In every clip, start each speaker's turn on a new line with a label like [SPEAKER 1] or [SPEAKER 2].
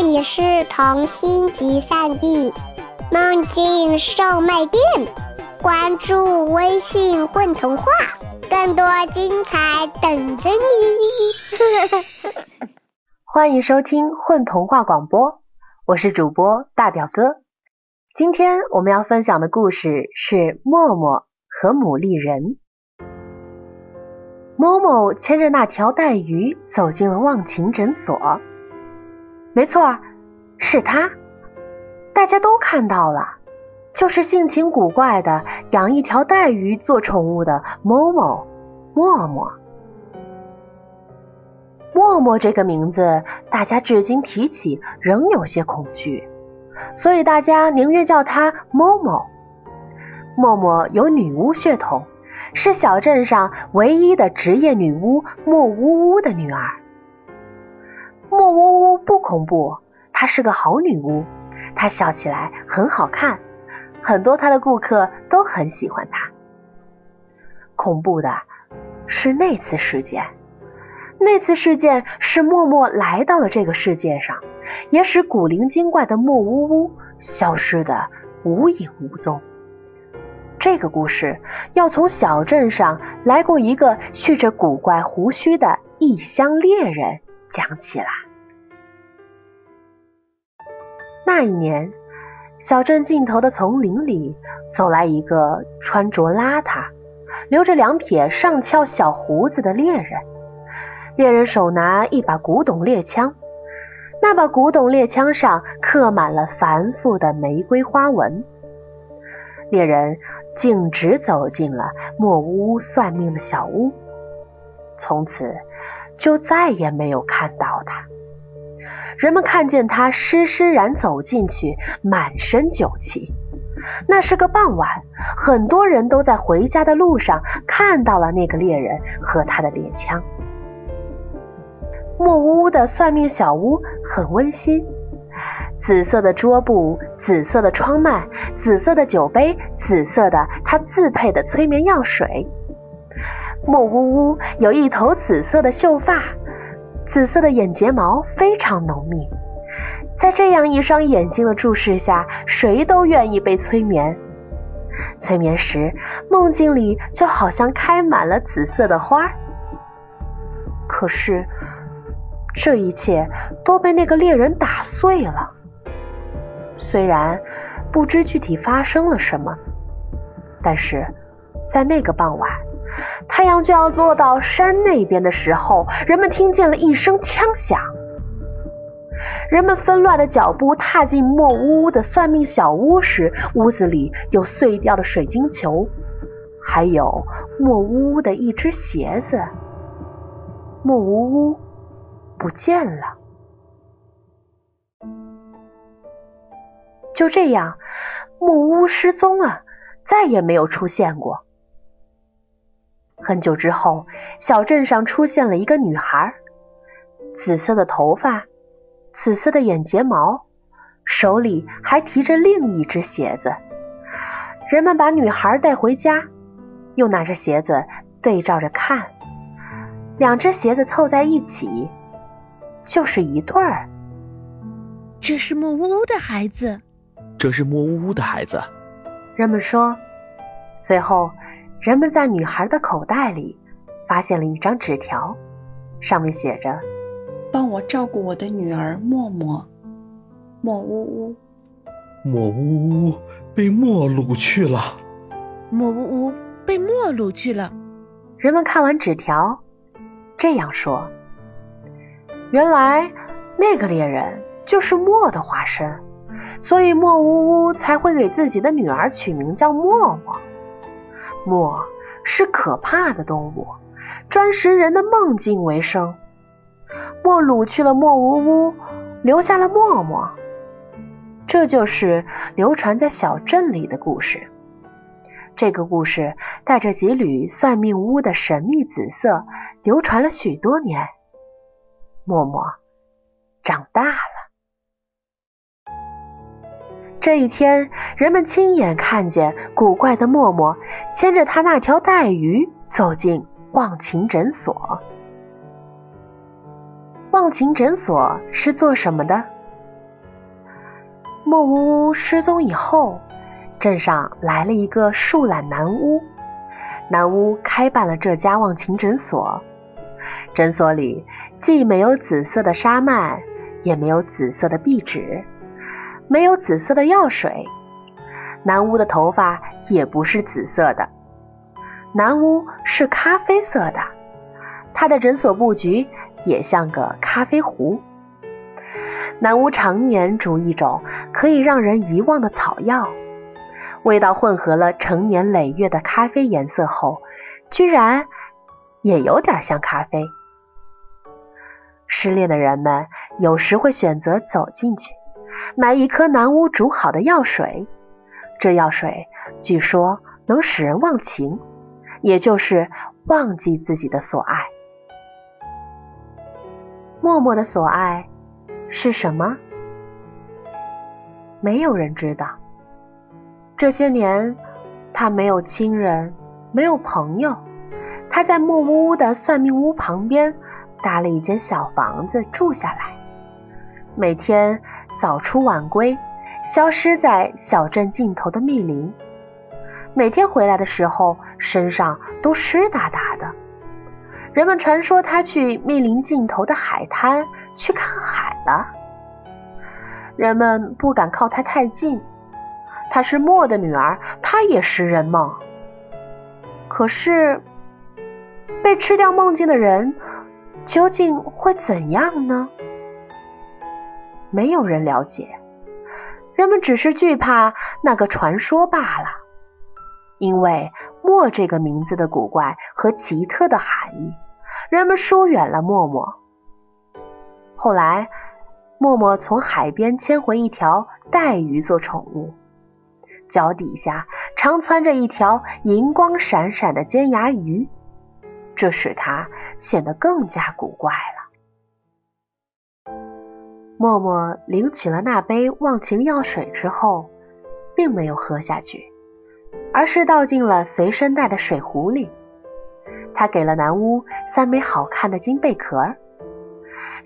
[SPEAKER 1] 这里是童心集散地，梦境售卖店。关注微信“混童话”，更多精彩等着你。
[SPEAKER 2] 欢迎收听混童话广播，我是主播大表哥。今天我们要分享的故事是默默和牡蛎人。某某牵着那条带鱼走进了忘情诊所。没错，是他，大家都看到了，就是性情古怪的养一条带鱼做宠物的某某默默。默默这个名字，大家至今提起仍有些恐惧，所以大家宁愿叫他某某。默默有女巫血统，是小镇上唯一的职业女巫莫呜呜的女儿。莫呜呜不恐怖，她是个好女巫，她笑起来很好看，很多她的顾客都很喜欢她。恐怖的是那次事件，那次事件是默默来到了这个世界上，也使古灵精怪的莫呜呜消失的无影无踪。这个故事要从小镇上来过一个蓄着古怪胡须的异乡猎人。讲起来，那一年，小镇尽头的丛林里走来一个穿着邋遢、留着两撇上翘小胡子的猎人。猎人手拿一把古董猎枪，那把古董猎枪上刻满了繁复的玫瑰花纹。猎人径直走进了木屋算命的小屋，从此。就再也没有看到他。人们看见他施施然走进去，满身酒气。那是个傍晚，很多人都在回家的路上看到了那个猎人和他的猎枪。木屋的算命小屋很温馨，紫色的桌布，紫色的窗幔，紫色的酒杯，紫色的他自配的催眠药水。莫呜呜有一头紫色的秀发，紫色的眼睫毛非常浓密。在这样一双眼睛的注视下，谁都愿意被催眠。催眠时，梦境里就好像开满了紫色的花。可是，这一切都被那个猎人打碎了。虽然不知具体发生了什么，但是在那个傍晚。太阳就要落到山那边的时候，人们听见了一声枪响。人们纷乱的脚步踏进莫呜呜的算命小屋时，屋子里有碎掉的水晶球，还有莫呜呜的一只鞋子。莫呜呜不见了。就这样，莫呜失踪了，再也没有出现过。很久之后，小镇上出现了一个女孩，紫色的头发，紫色的眼睫毛，手里还提着另一只鞋子。人们把女孩带回家，又拿着鞋子对照着看，两只鞋子凑在一起，就是一对儿。
[SPEAKER 3] 这是莫呜呜的孩子，
[SPEAKER 4] 这是莫呜呜的孩子。
[SPEAKER 2] 人们说，随后。人们在女孩的口袋里发现了一张纸条，上面写着：“
[SPEAKER 5] 帮我照顾我的女儿默默，莫呜呜，
[SPEAKER 4] 莫呜呜被莫掳去了，
[SPEAKER 3] 莫呜呜被莫掳去了。”
[SPEAKER 2] 人们看完纸条，这样说：“原来那个猎人就是莫的化身，所以莫呜呜才会给自己的女儿取名叫默默。”墨是可怕的动物，专食人的梦境为生。墨掳去了莫呜呜，留下了默默。这就是流传在小镇里的故事。这个故事带着几缕算命屋的神秘紫色，流传了许多年。默默长大了。这一天，人们亲眼看见古怪的默默牵着他那条带鱼走进忘情诊所。忘情诊所是做什么的？莫呜呜失踪以后，镇上来了一个树懒男巫。男巫开办了这家忘情诊所。诊所里既没有紫色的纱幔，也没有紫色的壁纸，没有紫色的药水。南巫的头发也不是紫色的，南巫是咖啡色的。他的诊所布局也像个咖啡壶。南巫常年煮一种可以让人遗忘的草药，味道混合了成年累月的咖啡颜色后，居然也有点像咖啡。失恋的人们有时会选择走进去，买一颗南屋煮好的药水，这药水据说能使人忘情，也就是忘记自己的所爱。默默的所爱。是什么？没有人知道。这些年，他没有亲人，没有朋友。他在木屋的算命屋旁边搭了一间小房子住下来，每天早出晚归，消失在小镇尽头的密林。每天回来的时候，身上都湿哒哒的。人们传说他去密林尽头的海滩。去看海了，人们不敢靠他太近。她是墨的女儿，她也食人梦。可是，被吃掉梦境的人究竟会怎样呢？没有人了解，人们只是惧怕那个传说罢了。因为墨这个名字的古怪和奇特的含义，人们疏远了默默。后来，默默从海边牵回一条带鱼做宠物，脚底下常窜着一条银光闪闪的尖牙鱼，这使它显得更加古怪了。默默领取了那杯忘情药水之后，并没有喝下去，而是倒进了随身带的水壶里。他给了南屋三枚好看的金贝壳。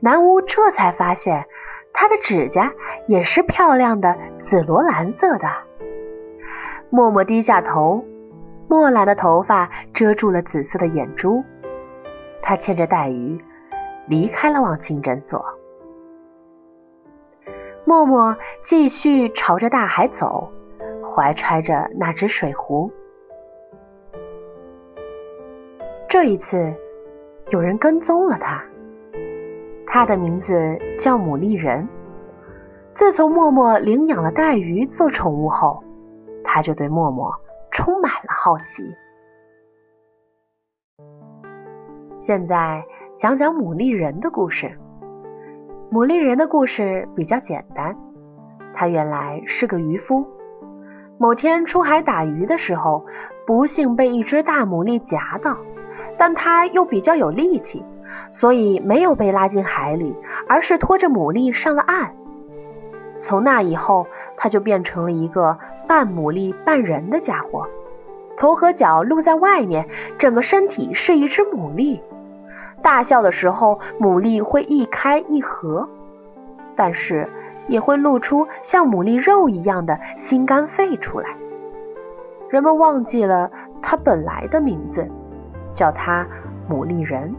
[SPEAKER 2] 南巫这才发现，他的指甲也是漂亮的紫罗兰色的。默默低下头，墨蓝的头发遮住了紫色的眼珠。他牵着带鱼离开了忘情诊所。默默继续朝着大海走，怀揣着那只水壶。这一次，有人跟踪了他。他的名字叫牡蛎人。自从默默领养了带鱼做宠物后，他就对默默充满了好奇。现在讲讲牡蛎人的故事。牡蛎人的故事比较简单，他原来是个渔夫。某天出海打鱼的时候，不幸被一只大牡蛎夹到，但他又比较有力气。所以没有被拉进海里，而是拖着牡蛎上了岸。从那以后，他就变成了一个半牡蛎半人的家伙，头和脚露在外面，整个身体是一只牡蛎。大笑的时候，牡蛎会一开一合，但是也会露出像牡蛎肉一样的心肝肺出来。人们忘记了他本来的名字，叫他牡蛎人。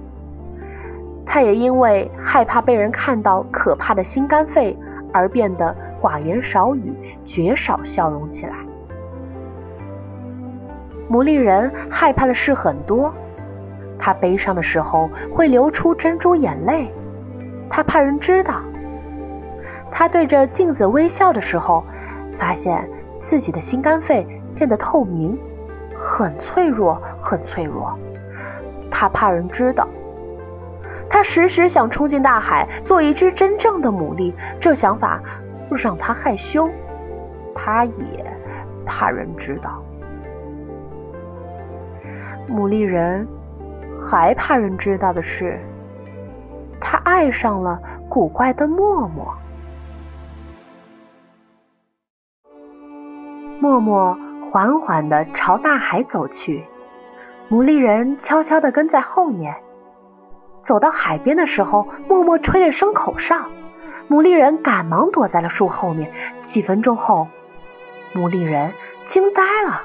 [SPEAKER 2] 他也因为害怕被人看到可怕的心肝肺而变得寡言少语、绝少笑容起来。牡蛎人害怕的事很多，他悲伤的时候会流出珍珠眼泪，他怕人知道。他对着镜子微笑的时候，发现自己的心肝肺变得透明，很脆弱，很脆弱。他怕人知道。他时时想冲进大海，做一只真正的牡蛎。这想法让他害羞，他也怕人知道。牡蛎人还怕人知道的是，他爱上了古怪的默默。默默缓缓地朝大海走去，牡蛎人悄悄地跟在后面。走到海边的时候，默默吹了声口哨，牡蛎人赶忙躲在了树后面。几分钟后，牡蛎人惊呆了。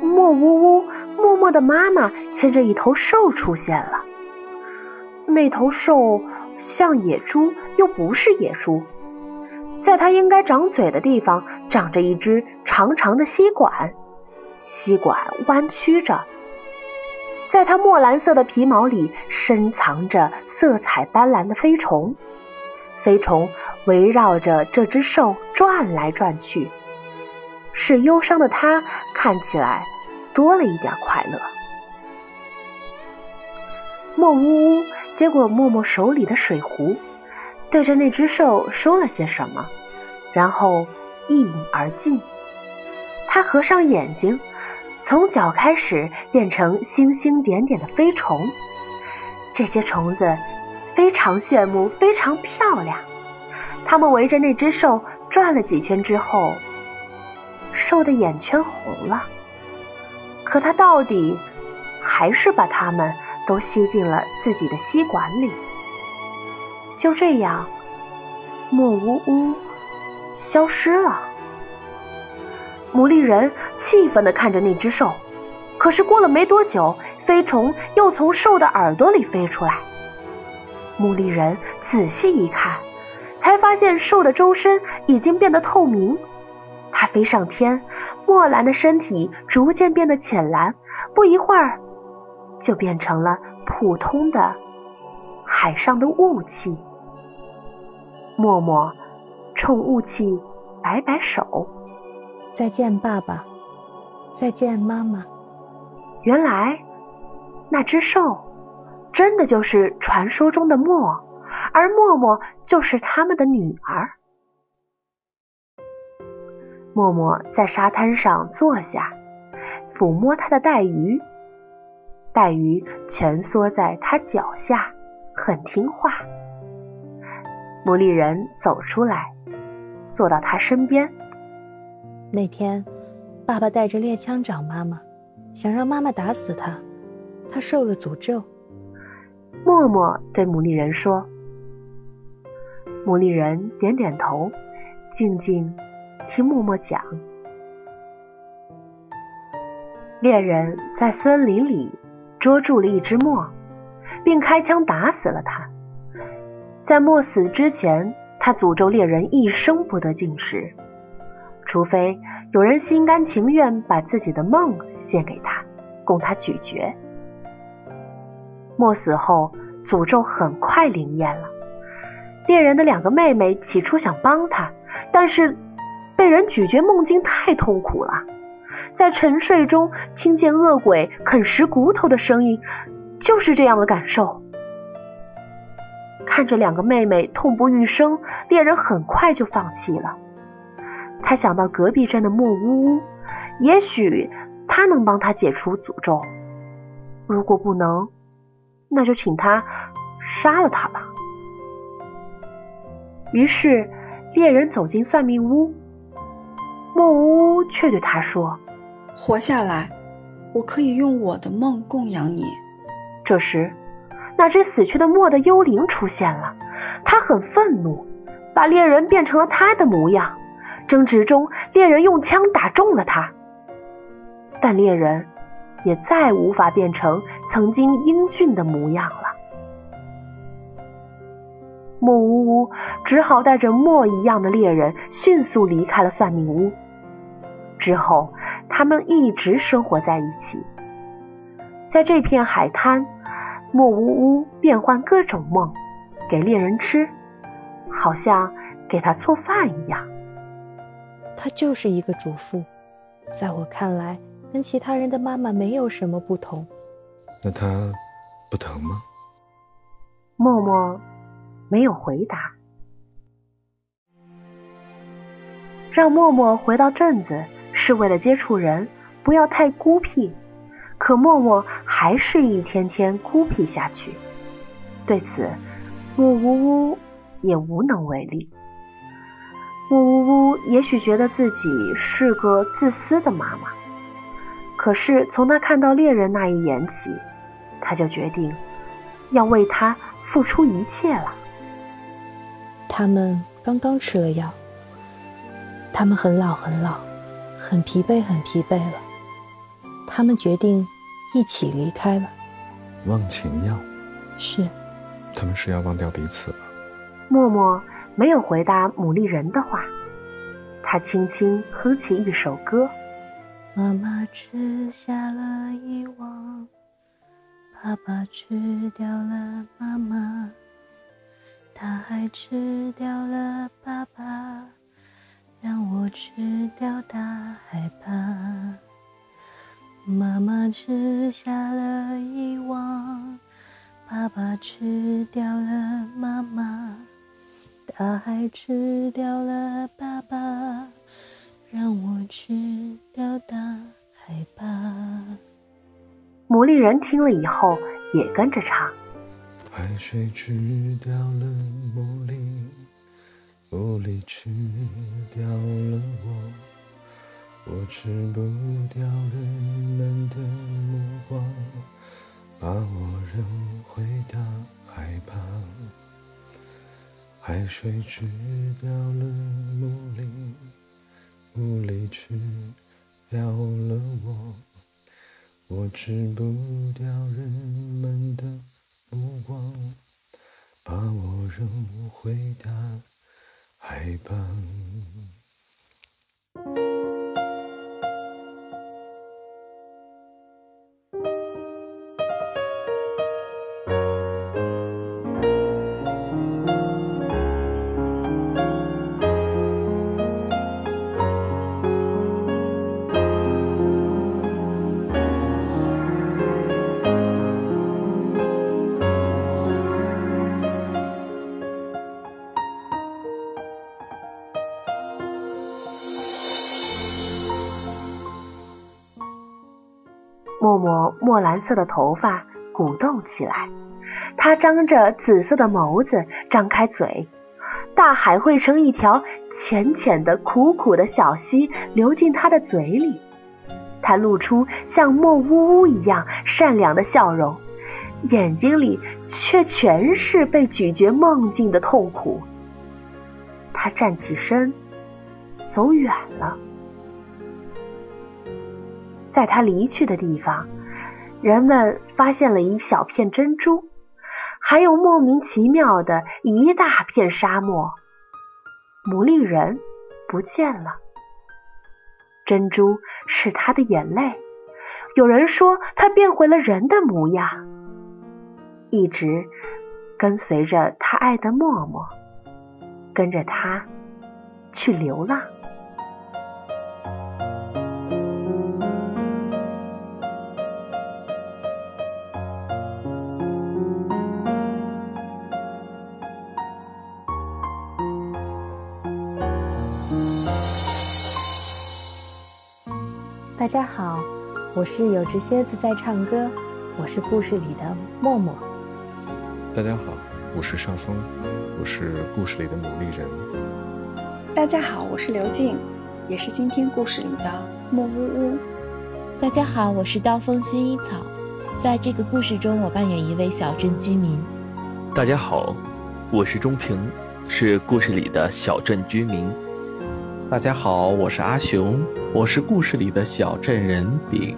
[SPEAKER 2] 莫呜呜，默的妈妈牵着一头兽出现了。那头兽像野猪，又不是野猪，在它应该长嘴的地方长着一只长长的吸管，吸管弯曲着。在它墨蓝色的皮毛里深藏着色彩斑斓的飞虫，飞虫围绕着这只兽转来转去，使忧伤的它看起来多了一点快乐。莫呜呜接过默默手里的水壶，对着那只兽说了些什么，然后一饮而尽。他合上眼睛。从脚开始变成星星点点的飞虫，这些虫子非常炫目，非常漂亮。它们围着那只兽转了几圈之后，兽的眼圈红了。可他到底还是把它们都吸进了自己的吸管里。就这样，莫呜呜消失了。牡蛎人气愤地看着那只兽，可是过了没多久，飞虫又从兽的耳朵里飞出来。牡蛎人仔细一看，才发现兽的周身已经变得透明。它飞上天，墨蓝的身体逐渐变得浅蓝，不一会儿就变成了普通的海上的雾气。默默冲雾气摆摆手。
[SPEAKER 6] 再见，爸爸。再见，妈妈。
[SPEAKER 2] 原来那只兽真的就是传说中的墨，而默默就是他们的女儿。默默在沙滩上坐下，抚摸他的带鱼，带鱼蜷缩在他脚下，很听话。牡蛎人走出来，坐到他身边。
[SPEAKER 6] 那天，爸爸带着猎枪找妈妈，想让妈妈打死他。他受了诅咒。
[SPEAKER 2] 默默对牡蛎人说：“牡蛎人点点头，静静听默默讲。猎人在森林里捉住了一只墨，并开枪打死了他。在墨死之前，他诅咒猎人一生不得进食。”除非有人心甘情愿把自己的梦献给他，供他咀嚼。墨死后，诅咒很快灵验了。猎人的两个妹妹起初想帮他，但是被人咀嚼梦境太痛苦了，在沉睡中听见恶鬼啃食骨头的声音，就是这样的感受。看着两个妹妹痛不欲生，猎人很快就放弃了。他想到隔壁镇的木屋，也许他能帮他解除诅咒。如果不能，那就请他杀了他吧。于是猎人走进算命屋，莫呜呜却对他说：“
[SPEAKER 5] 活下来，我可以用我的梦供养你。”
[SPEAKER 2] 这时，那只死去的墨的幽灵出现了，他很愤怒，把猎人变成了他的模样。争执中，猎人用枪打中了他，但猎人也再无法变成曾经英俊的模样了。莫呜呜只好带着墨一样的猎人迅速离开了算命屋。之后，他们一直生活在一起。在这片海滩，莫呜呜变换各种梦给猎人吃，好像给他做饭一样。
[SPEAKER 6] 她就是一个主妇，在我看来，跟其他人的妈妈没有什么不同。
[SPEAKER 4] 那她不疼吗？
[SPEAKER 2] 默默没有回答。让默默回到镇子是为了接触人，不要太孤僻。可默默还是一天天孤僻下去。对此，木呜呜也无能为力。木呜呜也许觉得自己是个自私的妈妈，可是从他看到猎人那一眼起，他就决定要为他付出一切了。
[SPEAKER 6] 他们刚刚吃了药，他们很老很老，很疲惫很疲惫了。他们决定一起离开了。
[SPEAKER 7] 忘情药，
[SPEAKER 6] 是，
[SPEAKER 7] 他们是要忘掉彼此了。
[SPEAKER 2] 默默没有回答牡蛎人的话，他轻轻哼起一首歌。
[SPEAKER 6] 妈妈吃下了遗忘，爸爸吃掉了妈妈，他还吃掉了爸爸，让我吃掉大害怕。妈妈吃下了遗忘，爸爸吃掉了妈妈，大海吃掉了爸爸。让我吃掉大害怕。
[SPEAKER 2] 牡蛎人听了以后也跟着唱。
[SPEAKER 7] 海水吃掉了牡蛎，牡蛎吃掉了我，我吃不掉人们的目光，把我扔回大海旁。海水吃掉了牡蛎。无力吃掉了我，我吃不掉人们的目光，把我扔回大海海旁。
[SPEAKER 2] 默默墨蓝色的头发鼓动起来，他张着紫色的眸子，张开嘴，大海汇成一条浅浅的、苦苦的小溪，流进他的嘴里。他露出像墨呜呜一样善良的笑容，眼睛里却全是被咀嚼梦境的痛苦。他站起身，走远了。在他离去的地方，人们发现了一小片珍珠，还有莫名其妙的一大片沙漠。牡蛎人不见了，珍珠是他的眼泪。有人说他变回了人的模样，一直跟随着他爱的默默，跟着他去流浪。
[SPEAKER 6] 大家好，我是有只蝎子在唱歌，我是故事里的默默。
[SPEAKER 7] 大家好，我是邵峰，我是故事里的努力人。
[SPEAKER 5] 大家好，我是刘静，也是今天故事里的莫呜呜。
[SPEAKER 3] 大家好，我是刀锋薰衣草，在这个故事中，我扮演一位小镇居民。
[SPEAKER 8] 大家好，我是钟平，是故事里的小镇居民。
[SPEAKER 9] 大家好，我是阿雄，我是故事里的小镇人丙。